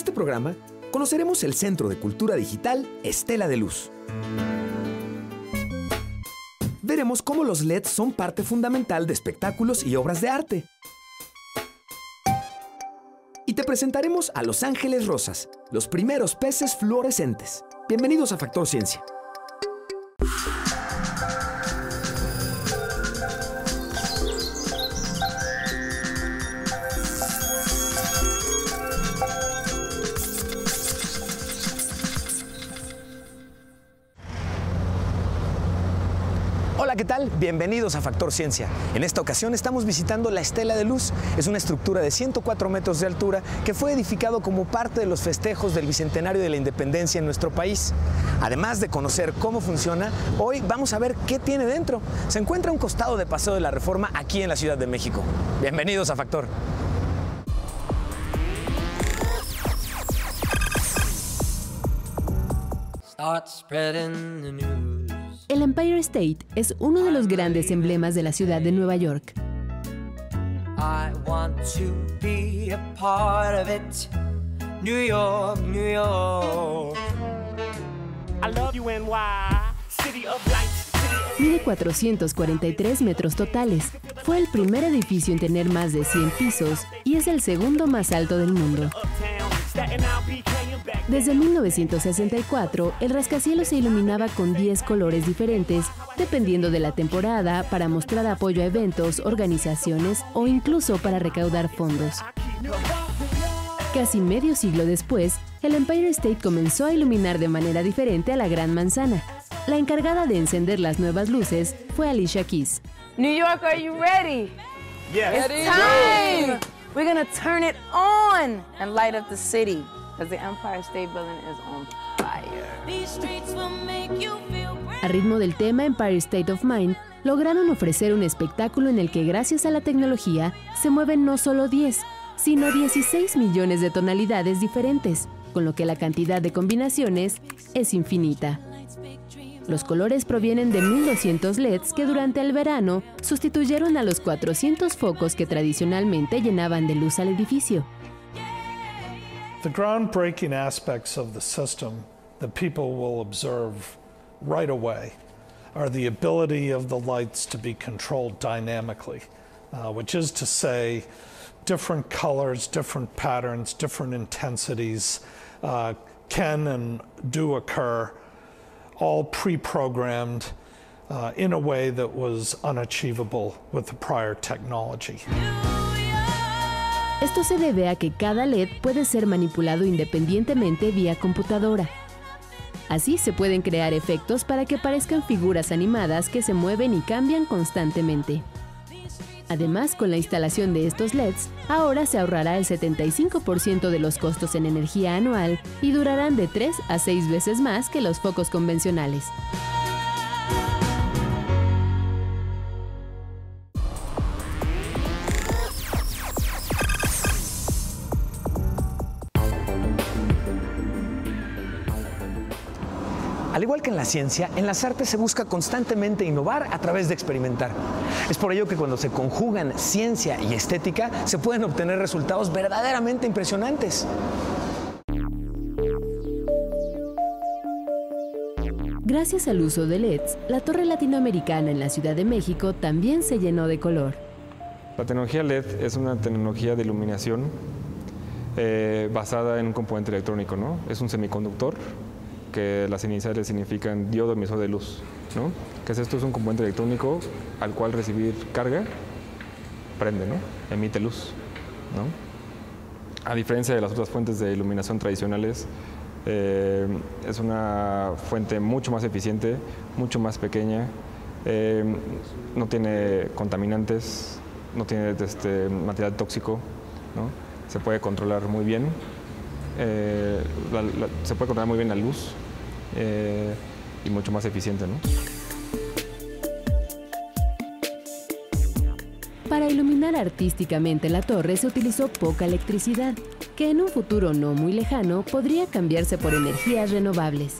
este programa conoceremos el Centro de Cultura Digital Estela de Luz. Veremos cómo los LEDs son parte fundamental de espectáculos y obras de arte. Y te presentaremos a Los Ángeles Rosas, los primeros peces fluorescentes. Bienvenidos a Factor Ciencia. Bienvenidos a Factor Ciencia. En esta ocasión estamos visitando la Estela de Luz. Es una estructura de 104 metros de altura que fue edificado como parte de los festejos del Bicentenario de la Independencia en nuestro país. Además de conocer cómo funciona, hoy vamos a ver qué tiene dentro. Se encuentra un costado de Paseo de la Reforma aquí en la Ciudad de México. Bienvenidos a Factor. El Empire State es uno de los grandes emblemas de la ciudad de Nueva York. I want to be a part of it. New York, New York. I love you, NY. City of lights. City of Mide 443 metros totales. Fue el primer edificio en tener más de 100 pisos y es el segundo más alto del mundo. Desde 1964, el rascacielos se iluminaba con 10 colores diferentes, dependiendo de la temporada, para mostrar apoyo a eventos, organizaciones o incluso para recaudar fondos. Casi medio siglo después, el Empire State comenzó a iluminar de manera diferente a la Gran Manzana. La encargada de encender las nuevas luces fue Alicia Keys. New York, are you ready? Yes. It's time! We're gonna turn it on and light up the city because the Empire State Building is on fire. A ritmo del tema Empire State of Mind, lograron ofrecer un espectáculo en el que gracias a la tecnología se mueven no solo 10, sino 16 millones de tonalidades diferentes, con lo que la cantidad de combinaciones es infinita. Los colores provienen de 1200 LEDs que durante el verano sustituyeron a los 400 focos que tradicionalmente llenaban de luz al edificio. The groundbreaking aspects of the system that people will observe right away are the ability of the lights to be controlled dynamically, uh, which is to say, different colors, different patterns, different intensities uh, can and do occur, all pre programmed uh, in a way that was unachievable with the prior technology. Esto se debe a que cada LED puede ser manipulado independientemente vía computadora. Así se pueden crear efectos para que parezcan figuras animadas que se mueven y cambian constantemente. Además, con la instalación de estos LEDs, ahora se ahorrará el 75% de los costos en energía anual y durarán de 3 a 6 veces más que los focos convencionales. La ciencia, en las artes se busca constantemente innovar a través de experimentar. Es por ello que cuando se conjugan ciencia y estética, se pueden obtener resultados verdaderamente impresionantes. Gracias al uso de LEDs, la torre latinoamericana en la Ciudad de México también se llenó de color. La tecnología LED es una tecnología de iluminación eh, basada en un componente electrónico, ¿no? Es un semiconductor que las iniciales significan diodo emisor de luz, ¿no? ¿Qué es esto? Es un componente electrónico al cual recibir carga prende, ¿no? Emite luz, ¿no? A diferencia de las otras fuentes de iluminación tradicionales, eh, es una fuente mucho más eficiente, mucho más pequeña, eh, no tiene contaminantes, no tiene este, material tóxico, ¿no? se puede controlar muy bien, eh, se puede controlar muy bien la luz eh, y mucho más eficiente. ¿no? Para iluminar artísticamente la torre se utilizó poca electricidad, que en un futuro no muy lejano podría cambiarse por energías renovables.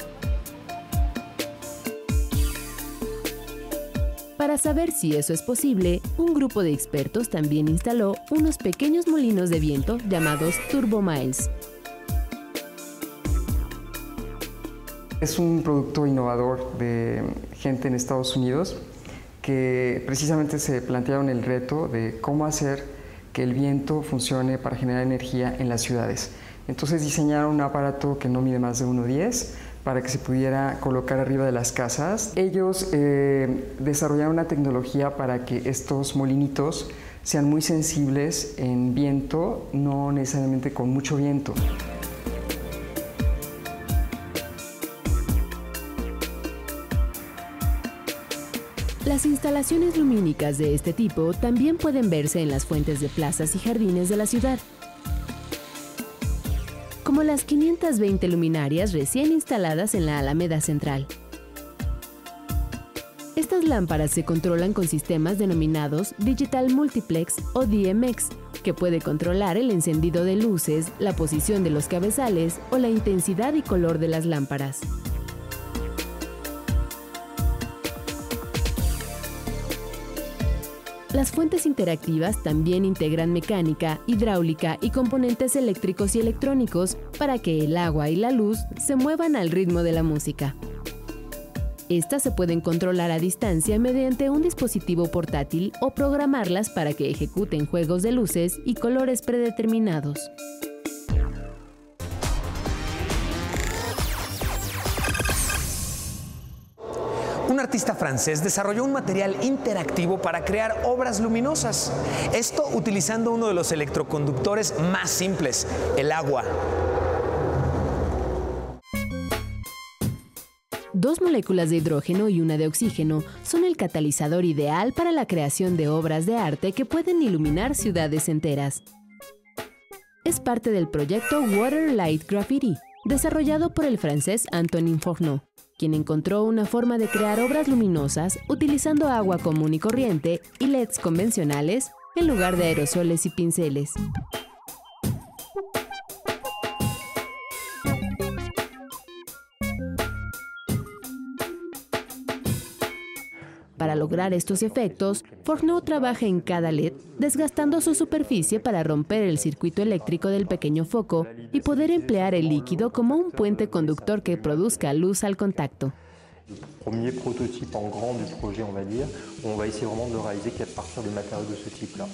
Para saber si eso es posible, un grupo de expertos también instaló unos pequeños molinos de viento llamados turbomiles. Es un producto innovador de gente en Estados Unidos que precisamente se plantearon el reto de cómo hacer que el viento funcione para generar energía en las ciudades. Entonces diseñaron un aparato que no mide más de 1,10 para que se pudiera colocar arriba de las casas. Ellos eh, desarrollaron una tecnología para que estos molinitos sean muy sensibles en viento, no necesariamente con mucho viento. Las instalaciones lumínicas de este tipo también pueden verse en las fuentes de plazas y jardines de la ciudad, como las 520 luminarias recién instaladas en la Alameda Central. Estas lámparas se controlan con sistemas denominados Digital Multiplex o DMX, que puede controlar el encendido de luces, la posición de los cabezales o la intensidad y color de las lámparas. Las fuentes interactivas también integran mecánica, hidráulica y componentes eléctricos y electrónicos para que el agua y la luz se muevan al ritmo de la música. Estas se pueden controlar a distancia mediante un dispositivo portátil o programarlas para que ejecuten juegos de luces y colores predeterminados. Un artista francés desarrolló un material interactivo para crear obras luminosas. Esto utilizando uno de los electroconductores más simples, el agua. Dos moléculas de hidrógeno y una de oxígeno son el catalizador ideal para la creación de obras de arte que pueden iluminar ciudades enteras. Es parte del proyecto Water Light Graffiti, desarrollado por el francés Antonin Fourneau, quien encontró una forma de crear obras luminosas utilizando agua común y corriente y LEDs convencionales en lugar de aerosoles y pinceles. Para lograr estos efectos, Fourneau trabaja en cada LED, desgastando su superficie para romper el circuito eléctrico del pequeño foco y poder emplear el líquido como un puente conductor que produzca luz al contacto. premier prototype en grand du projet, on va dire, où on va essayer vraiment de le réaliser qu'à partir de matériaux de ce type-là.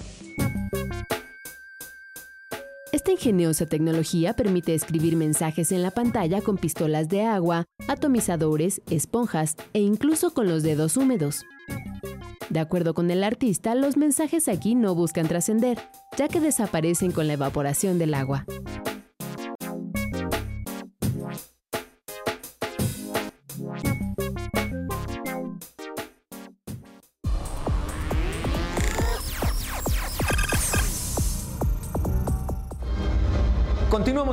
Esta ingeniosa tecnología permite escribir mensajes en la pantalla con pistolas de agua, atomizadores, esponjas e incluso con los dedos húmedos. De acuerdo con el artista, los mensajes aquí no buscan trascender, ya que desaparecen con la evaporación del agua.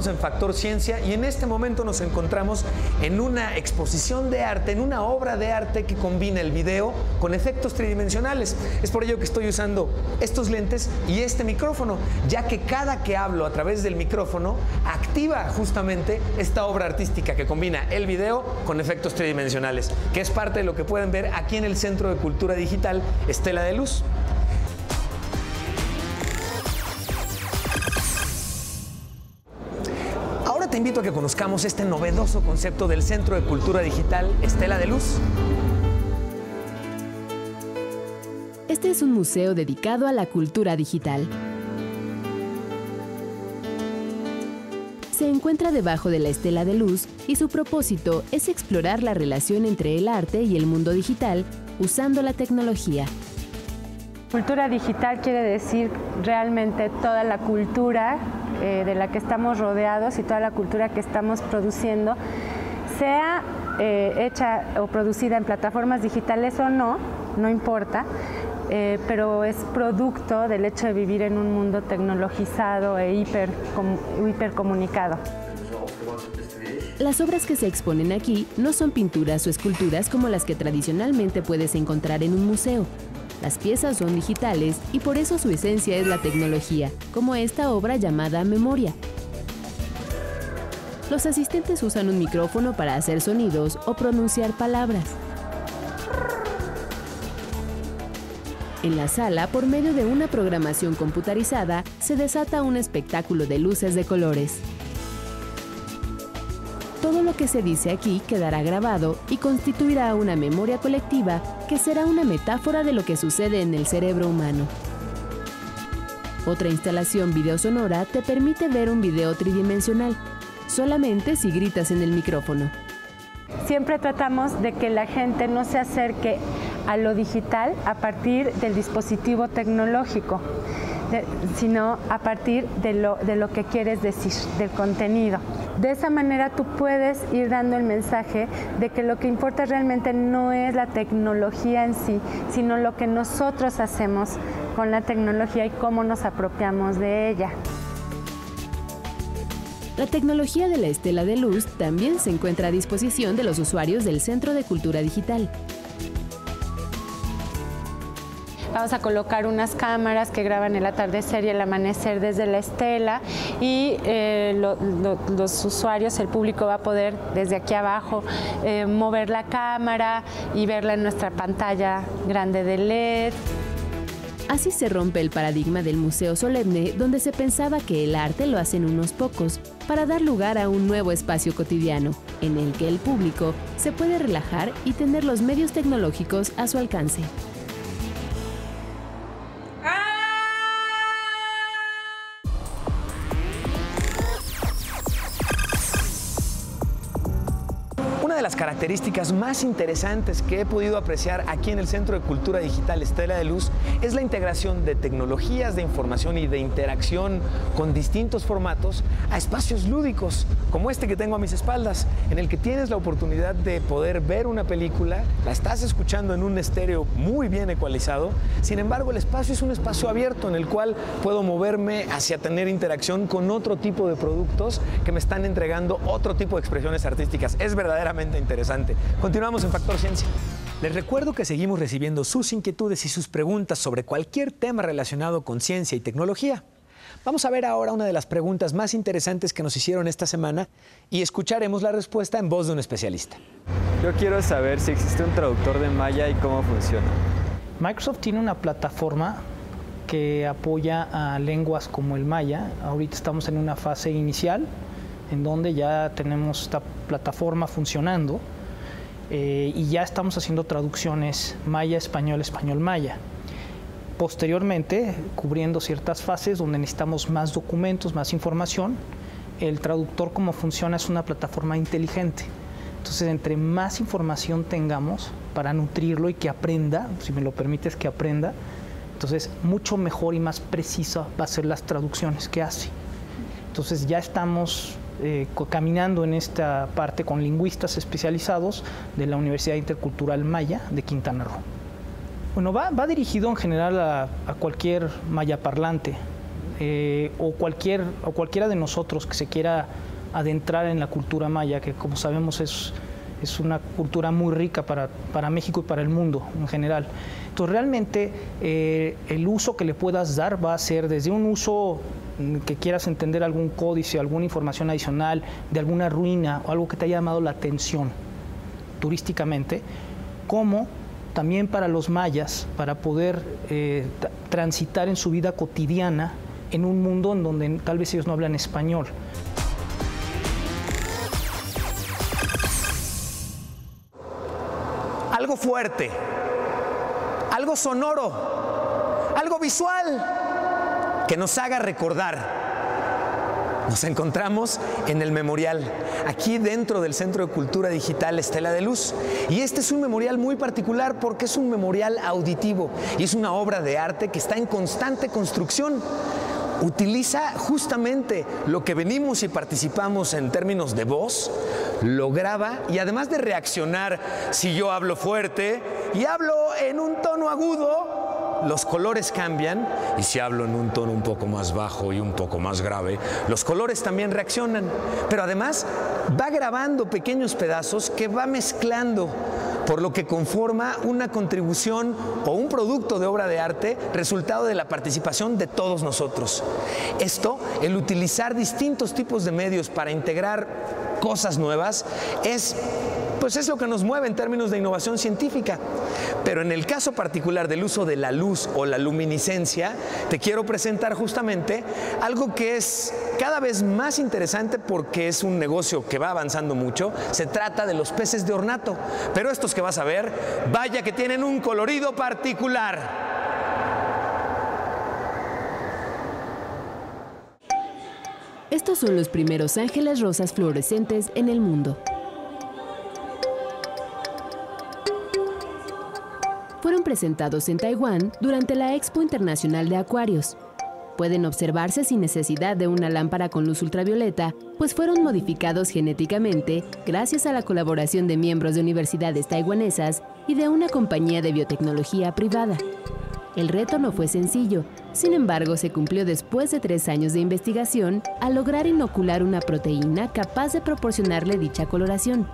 En Factor Ciencia y en este momento nos encontramos en una exposición de arte, en una obra de arte que combina el video con efectos tridimensionales. Es por ello que estoy usando estos lentes y este micrófono, ya que cada que hablo a través del micrófono activa justamente esta obra artística que combina el video con efectos tridimensionales, que es parte de lo que pueden ver aquí en el Centro de Cultura Digital Estela de Luz. Invito a que conozcamos este novedoso concepto del Centro de Cultura Digital Estela de Luz. Este es un museo dedicado a la cultura digital. Se encuentra debajo de la estela de luz y su propósito es explorar la relación entre el arte y el mundo digital usando la tecnología. Cultura digital quiere decir realmente toda la cultura eh, de la que estamos rodeados y toda la cultura que estamos produciendo, sea eh, hecha o producida en plataformas digitales o no, no importa, eh, pero es producto del hecho de vivir en un mundo tecnologizado e hiper, hipercomunicado. Las obras que se exponen aquí no son pinturas o esculturas como las que tradicionalmente puedes encontrar en un museo. Las piezas son digitales y por eso su esencia es la tecnología, como esta obra llamada Memoria. Los asistentes usan un micrófono para hacer sonidos o pronunciar palabras. En la sala, por medio de una programación computarizada, se desata un espectáculo de luces de colores. Todo lo que se dice aquí quedará grabado y constituirá una memoria colectiva que será una metáfora de lo que sucede en el cerebro humano. Otra instalación videosonora te permite ver un video tridimensional, solamente si gritas en el micrófono. Siempre tratamos de que la gente no se acerque a lo digital a partir del dispositivo tecnológico, sino a partir de lo, de lo que quieres decir, del contenido. De esa manera tú puedes ir dando el mensaje de que lo que importa realmente no es la tecnología en sí, sino lo que nosotros hacemos con la tecnología y cómo nos apropiamos de ella. La tecnología de la estela de luz también se encuentra a disposición de los usuarios del Centro de Cultura Digital. Vamos a colocar unas cámaras que graban el atardecer y el amanecer desde la estela y eh, lo- lo- los usuarios, el público va a poder desde aquí abajo eh, mover la cámara y verla en nuestra pantalla grande de LED. Así se rompe el paradigma del museo solemne donde se pensaba que el arte lo hacen unos pocos, para dar lugar a un nuevo espacio cotidiano, en el que el público se puede relajar y tener los medios tecnológicos a su alcance. Características más interesantes que he podido apreciar aquí en el Centro de Cultura Digital Estela de Luz es la integración de tecnologías de información y de interacción con distintos formatos a espacios lúdicos, como este que tengo a mis espaldas, en el que tienes la oportunidad de poder ver una película, la estás escuchando en un estéreo muy bien ecualizado, sin embargo el espacio es un espacio abierto en el cual puedo moverme hacia tener interacción con otro tipo de productos que me están entregando otro tipo de expresiones artísticas. Es verdaderamente interesante. Continuamos en Factor Ciencia. Les recuerdo que seguimos recibiendo sus inquietudes y sus preguntas sobre cualquier tema relacionado con ciencia y tecnología. Vamos a ver ahora una de las preguntas más interesantes que nos hicieron esta semana y escucharemos la respuesta en voz de un especialista. Yo quiero saber si existe un traductor de Maya y cómo funciona. Microsoft tiene una plataforma que apoya a lenguas como el maya. Ahorita estamos en una fase inicial en donde ya tenemos esta plataforma funcionando eh, y ya estamos haciendo traducciones maya, español, español, maya. Posteriormente, cubriendo ciertas fases donde necesitamos más documentos, más información, el traductor como funciona es una plataforma inteligente. Entonces, entre más información tengamos para nutrirlo y que aprenda, si me lo permites que aprenda, entonces mucho mejor y más precisa va a ser las traducciones que hace. Entonces ya estamos eh, caminando en esta parte con lingüistas especializados de la Universidad Intercultural Maya de Quintana Roo. Bueno, va, dirigido en general a, cualquier maya parlante eh, o, cualquier, o cualquiera de nosotros que se quiera adentrar en la cultura maya, que como sabemos es, es una cultura muy rica para, para México y para el mundo en general. Entonces realmente eh, el uso que le puedas dar va a ser desde un uso que quieras entender algún códice, alguna información adicional de alguna ruina o algo que te haya llamado la atención turísticamente, como también para los mayas, para poder eh, tra- transitar en su vida cotidiana en un mundo en donde tal vez ellos no hablan español. Algo fuerte, algo sonoro, algo visual que nos haga recordar. Nos encontramos en el memorial, aquí dentro del Centro de Cultura Digital Estela de Luz. Y este es un memorial muy particular porque es un memorial auditivo y es una obra de arte que está en constante construcción. Utiliza justamente lo que venimos y participamos en términos de voz, lo graba y además de reaccionar si yo hablo fuerte y hablo en un tono agudo, los colores cambian y si hablo en un tono un poco más bajo y un poco más grave, los colores también reaccionan. Pero además va grabando pequeños pedazos que va mezclando, por lo que conforma una contribución o un producto de obra de arte resultado de la participación de todos nosotros. Esto, el utilizar distintos tipos de medios para integrar cosas nuevas, es pues es lo que nos mueve en términos de innovación científica. Pero en el caso particular del uso de la luz o la luminiscencia, te quiero presentar justamente algo que es cada vez más interesante porque es un negocio que va avanzando mucho. Se trata de los peces de ornato. Pero estos que vas a ver, vaya que tienen un colorido particular. Estos son los primeros ángeles rosas fluorescentes en el mundo. Presentados en Taiwán durante la Expo Internacional de Acuarios. Pueden observarse sin necesidad de una lámpara con luz ultravioleta, pues fueron modificados genéticamente gracias a la colaboración de miembros de universidades taiwanesas y de una compañía de biotecnología privada. El reto no fue sencillo, sin embargo se cumplió después de tres años de investigación al lograr inocular una proteína capaz de proporcionarle dicha coloración.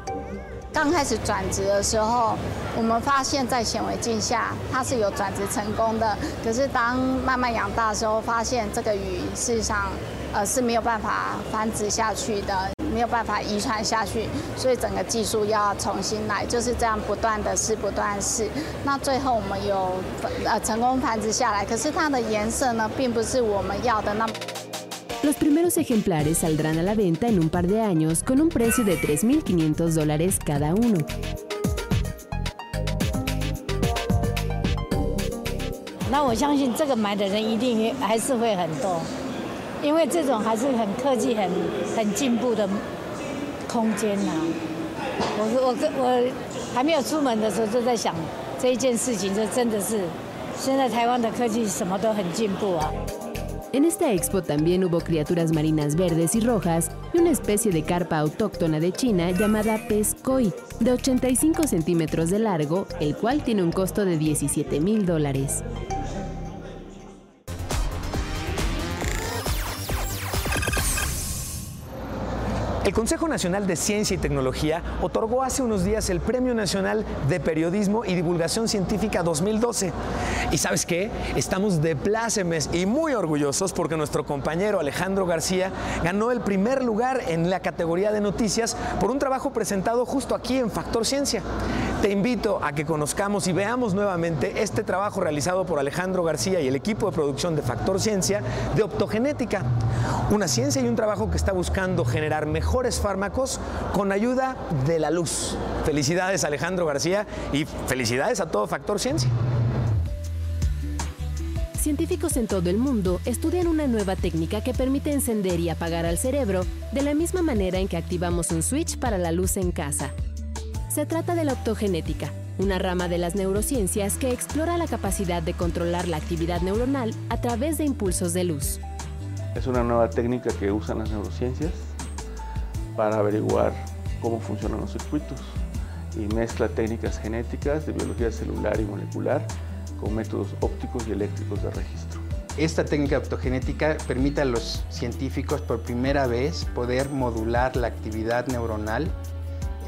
刚开始转职的时候，我们发现，在显微镜下它是有转职成功的。可是当慢慢养大的时候，发现这个鱼事实上，呃是没有办法繁殖下去的，没有办法遗传下去，所以整个技术要重新来，就是这样不断的试，不断试。那最后我们有呃成功繁殖下来，可是它的颜色呢，并不是我们要的那么。Los primeros ejemplares saldrán a la venta en un par de años con un precio de 3.500 dólares cada uno. En esta expo también hubo criaturas marinas verdes y rojas y una especie de carpa autóctona de China llamada pez koi, de 85 centímetros de largo, el cual tiene un costo de 17 mil dólares. El Consejo Nacional de Ciencia y Tecnología otorgó hace unos días el Premio Nacional de Periodismo y Divulgación Científica 2012. Y sabes qué? Estamos de plácemes y muy orgullosos porque nuestro compañero Alejandro García ganó el primer lugar en la categoría de noticias por un trabajo presentado justo aquí en Factor Ciencia. Te invito a que conozcamos y veamos nuevamente este trabajo realizado por Alejandro García y el equipo de producción de Factor Ciencia de optogenética. Una ciencia y un trabajo que está buscando generar mejores fármacos con ayuda de la luz. Felicidades Alejandro García y felicidades a todo Factor Ciencia. Científicos en todo el mundo estudian una nueva técnica que permite encender y apagar al cerebro de la misma manera en que activamos un switch para la luz en casa. Se trata de la optogenética, una rama de las neurociencias que explora la capacidad de controlar la actividad neuronal a través de impulsos de luz. Es una nueva técnica que usan las neurociencias para averiguar cómo funcionan los circuitos y mezcla técnicas genéticas de biología celular y molecular con métodos ópticos y eléctricos de registro. Esta técnica optogenética permite a los científicos por primera vez poder modular la actividad neuronal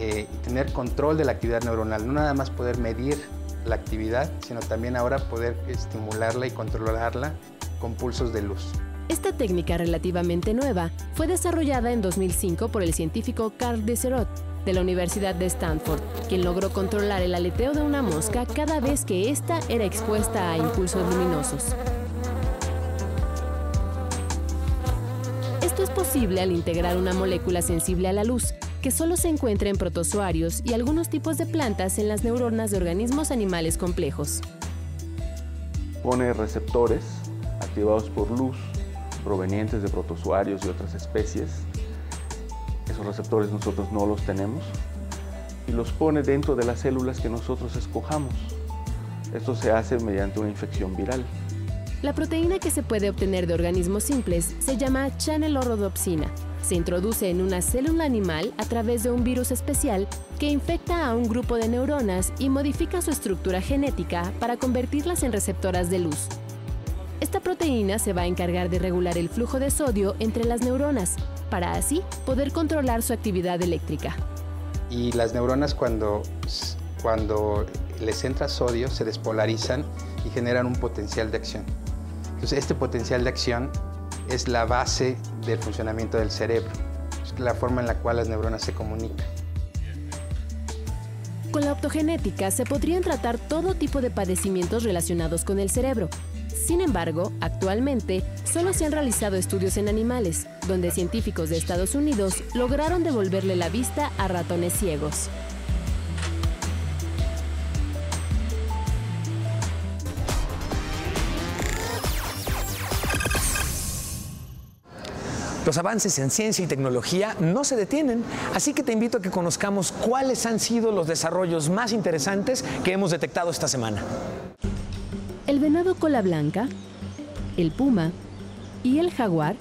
eh, y tener control de la actividad neuronal, no nada más poder medir la actividad, sino también ahora poder estimularla y controlarla con pulsos de luz. Esta técnica relativamente nueva fue desarrollada en 2005 por el científico Carl Desserot de la Universidad de Stanford, quien logró controlar el aleteo de una mosca cada vez que ésta era expuesta a impulsos luminosos. Esto es posible al integrar una molécula sensible a la luz, que solo se encuentra en protozoarios y algunos tipos de plantas en las neuronas de organismos animales complejos. Pone receptores activados por luz provenientes de protozoarios y otras especies. Esos receptores nosotros no los tenemos y los pone dentro de las células que nosotros escojamos. Esto se hace mediante una infección viral. La proteína que se puede obtener de organismos simples se llama chanelorodopsina. Se introduce en una célula animal a través de un virus especial que infecta a un grupo de neuronas y modifica su estructura genética para convertirlas en receptoras de luz. Esta proteína se va a encargar de regular el flujo de sodio entre las neuronas, para así poder controlar su actividad eléctrica. Y las neuronas cuando, cuando les entra sodio se despolarizan y generan un potencial de acción. Entonces este potencial de acción es la base del funcionamiento del cerebro, la forma en la cual las neuronas se comunican. Con la optogenética se podrían tratar todo tipo de padecimientos relacionados con el cerebro. Sin embargo, actualmente solo se han realizado estudios en animales, donde científicos de Estados Unidos lograron devolverle la vista a ratones ciegos. Los avances en ciencia y tecnología no se detienen, así que te invito a que conozcamos cuáles han sido los desarrollos más interesantes que hemos detectado esta semana. El venado cola blanca, el puma y el jaguar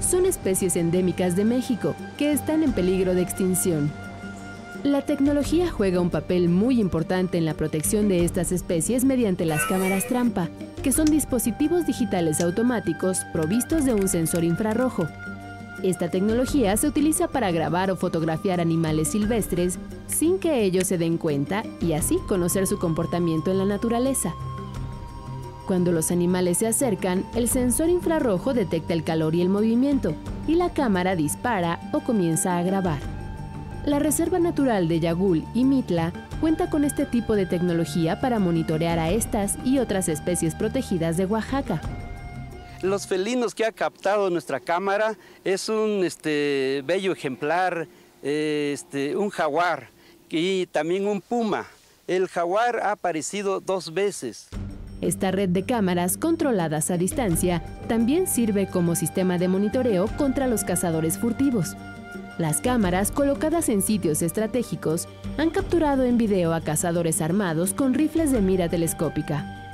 son especies endémicas de México que están en peligro de extinción. La tecnología juega un papel muy importante en la protección de estas especies mediante las cámaras trampa, que son dispositivos digitales automáticos provistos de un sensor infrarrojo. Esta tecnología se utiliza para grabar o fotografiar animales silvestres sin que ellos se den cuenta y así conocer su comportamiento en la naturaleza. Cuando los animales se acercan, el sensor infrarrojo detecta el calor y el movimiento, y la cámara dispara o comienza a grabar. La Reserva Natural de Yagul y Mitla cuenta con este tipo de tecnología para monitorear a estas y otras especies protegidas de Oaxaca. Los felinos que ha captado nuestra cámara es un este, bello ejemplar, eh, este, un jaguar y también un puma. El jaguar ha aparecido dos veces. Esta red de cámaras controladas a distancia también sirve como sistema de monitoreo contra los cazadores furtivos. Las cámaras colocadas en sitios estratégicos han capturado en video a cazadores armados con rifles de mira telescópica.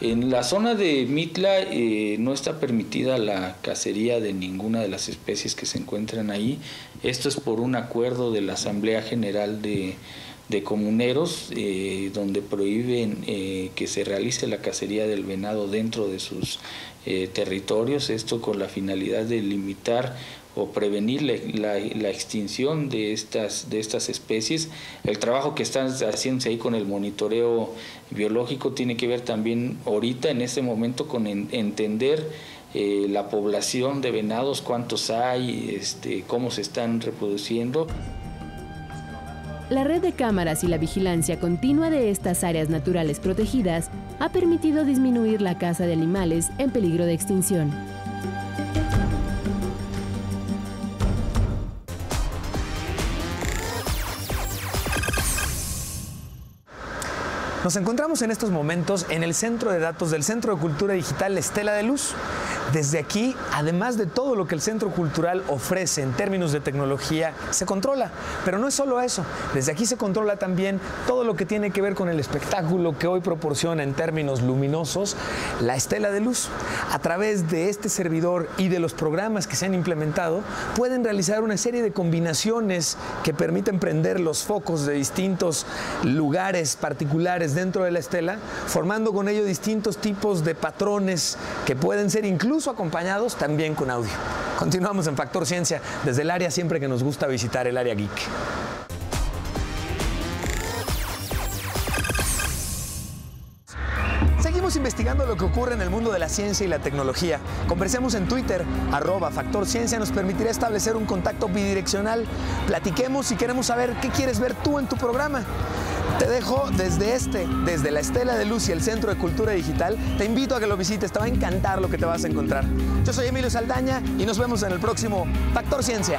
En la zona de Mitla eh, no está permitida la cacería de ninguna de las especies que se encuentran ahí. Esto es por un acuerdo de la Asamblea General de, Comuneros, eh, donde prohíben eh, que se realice la cacería del venado dentro de sus territorios. Esto con la finalidad de limitar o prevenir la, extinción de estas, de estas especies. El trabajo que están haciendo ahí con el monitoreo biológico tiene que ver también ahorita, en este momento, con entender eh, la población de venados, cuántos hay, este, cómo se están reproduciendo. La red de cámaras y la vigilancia continua de estas áreas naturales protegidas ha permitido disminuir la caza de animales en peligro de extinción. Nos encontramos en estos momentos en el centro de datos del Centro de Cultura Digital Estela de Luz. Desde aquí, además de todo lo que el Centro Cultural ofrece en términos de tecnología, se controla. Pero no es solo eso. Desde aquí se controla también todo lo que tiene que ver con el espectáculo que hoy proporciona en términos luminosos la Estela de Luz. A través de este servidor y de los programas que se han implementado, pueden realizar una serie de combinaciones que permiten prender los focos de distintos lugares particulares dentro de la estela, formando con ello distintos tipos de patrones que pueden ser incluso acompañados también con audio. Continuamos en Factor Ciencia desde el área siempre que nos gusta visitar el área geek. Seguimos investigando lo que ocurre en el mundo de la ciencia y la tecnología. Conversemos en Twitter, arroba Factor Ciencia nos permitirá establecer un contacto bidireccional. Platiquemos si queremos saber qué quieres ver tú en tu programa. Te dejo desde este, desde la Estela de Luz y el Centro de Cultura Digital. Te invito a que lo visites, te va a encantar lo que te vas a encontrar. Yo soy Emilio Saldaña y nos vemos en el próximo Factor Ciencia.